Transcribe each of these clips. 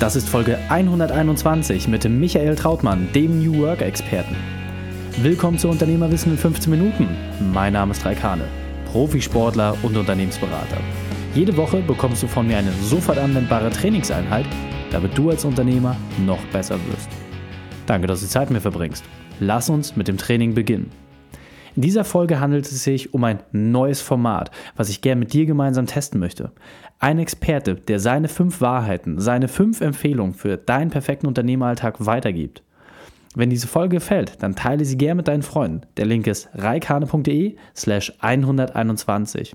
Das ist Folge 121 mit dem Michael Trautmann, dem New Work Experten. Willkommen zu Unternehmerwissen in 15 Minuten. Mein Name ist Raikane, Profisportler und Unternehmensberater. Jede Woche bekommst du von mir eine sofort anwendbare Trainingseinheit, damit du als Unternehmer noch besser wirst. Danke, dass du Zeit mit mir verbringst. Lass uns mit dem Training beginnen. In dieser Folge handelt es sich um ein neues Format, was ich gerne mit dir gemeinsam testen möchte. Ein Experte, der seine fünf Wahrheiten, seine fünf Empfehlungen für deinen perfekten Unternehmeralltag weitergibt. Wenn diese Folge gefällt, dann teile sie gerne mit deinen Freunden. Der Link ist reikane.de slash 121.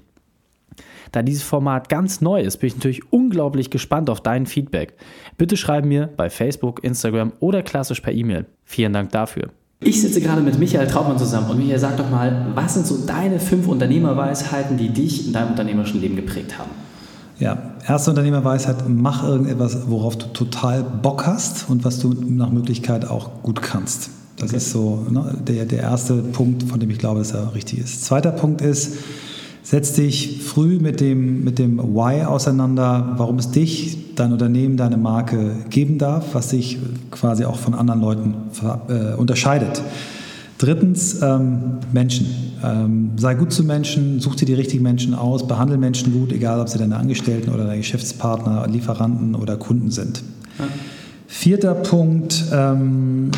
Da dieses Format ganz neu ist, bin ich natürlich unglaublich gespannt auf dein Feedback. Bitte schreib mir bei Facebook, Instagram oder klassisch per E-Mail. Vielen Dank dafür. Ich sitze gerade mit Michael Trautmann zusammen und Michael, sag doch mal, was sind so deine fünf Unternehmerweisheiten, die dich in deinem unternehmerischen Leben geprägt haben? Ja, erste Unternehmerweisheit, mach irgendetwas, worauf du total Bock hast und was du nach Möglichkeit auch gut kannst. Das okay. ist so ne, der, der erste Punkt, von dem ich glaube, dass er richtig ist. Zweiter Punkt ist, setz dich früh mit dem, mit dem Why auseinander, warum es dich, dein Unternehmen, deine Marke geben darf, was dich quasi auch von anderen Leuten äh, unterscheidet. Drittens, ähm, Menschen. Ähm, sei gut zu Menschen, such dir die richtigen Menschen aus, behandle Menschen gut, egal ob sie deine Angestellten oder deine Geschäftspartner, Lieferanten oder Kunden sind. Ja. Vierter Punkt, ähm,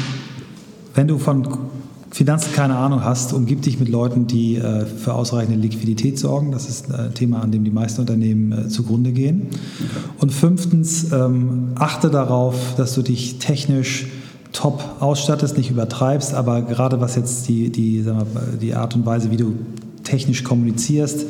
wenn du von Finanzen keine Ahnung hast, umgib dich mit Leuten, die äh, für ausreichende Liquidität sorgen. Das ist ein Thema, an dem die meisten Unternehmen äh, zugrunde gehen. Und fünftens, ähm, achte darauf, dass du dich technisch top ausstattest, nicht übertreibst, aber gerade was jetzt die, die, mal, die Art und Weise, wie du technisch kommunizierst,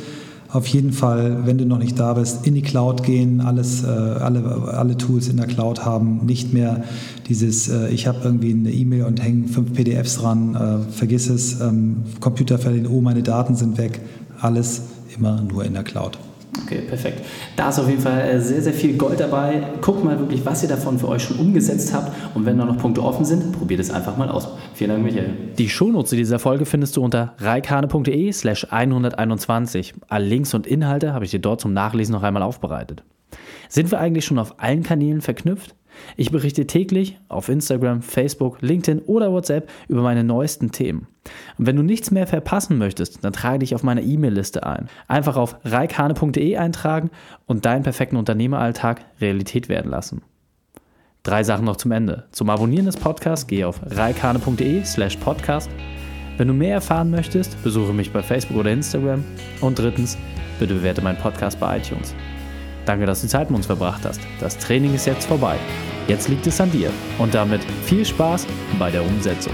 auf jeden Fall, wenn du noch nicht da bist, in die Cloud gehen, alles, äh, alle, alle Tools in der Cloud haben, nicht mehr dieses, äh, ich habe irgendwie eine E-Mail und hänge fünf PDFs dran, äh, vergiss es, ähm, Computer verlieren, oh, meine Daten sind weg, alles immer nur in der Cloud. Okay, perfekt. Da ist auf jeden Fall äh, sehr, sehr viel Gold dabei. Guckt mal wirklich, was ihr davon für euch schon umgesetzt habt. Und wenn da noch Punkte offen sind, probiert es einfach mal aus. Vielen Dank, Michael. Die Shownotes dieser Folge findest du unter reikane.de slash 121. Alle Links und Inhalte habe ich dir dort zum Nachlesen noch einmal aufbereitet. Sind wir eigentlich schon auf allen Kanälen verknüpft? Ich berichte täglich auf Instagram, Facebook, LinkedIn oder WhatsApp über meine neuesten Themen. Und wenn du nichts mehr verpassen möchtest, dann trage dich auf meine E-Mail-Liste ein. Einfach auf reikhane.de eintragen und deinen perfekten Unternehmeralltag Realität werden lassen. Drei Sachen noch zum Ende. Zum Abonnieren des Podcasts gehe auf reikhane.de slash podcast. Wenn du mehr erfahren möchtest, besuche mich bei Facebook oder Instagram. Und drittens, bitte bewerte meinen Podcast bei iTunes. Danke, dass du Zeit mit uns verbracht hast. Das Training ist jetzt vorbei. Jetzt liegt es an dir. Und damit viel Spaß bei der Umsetzung.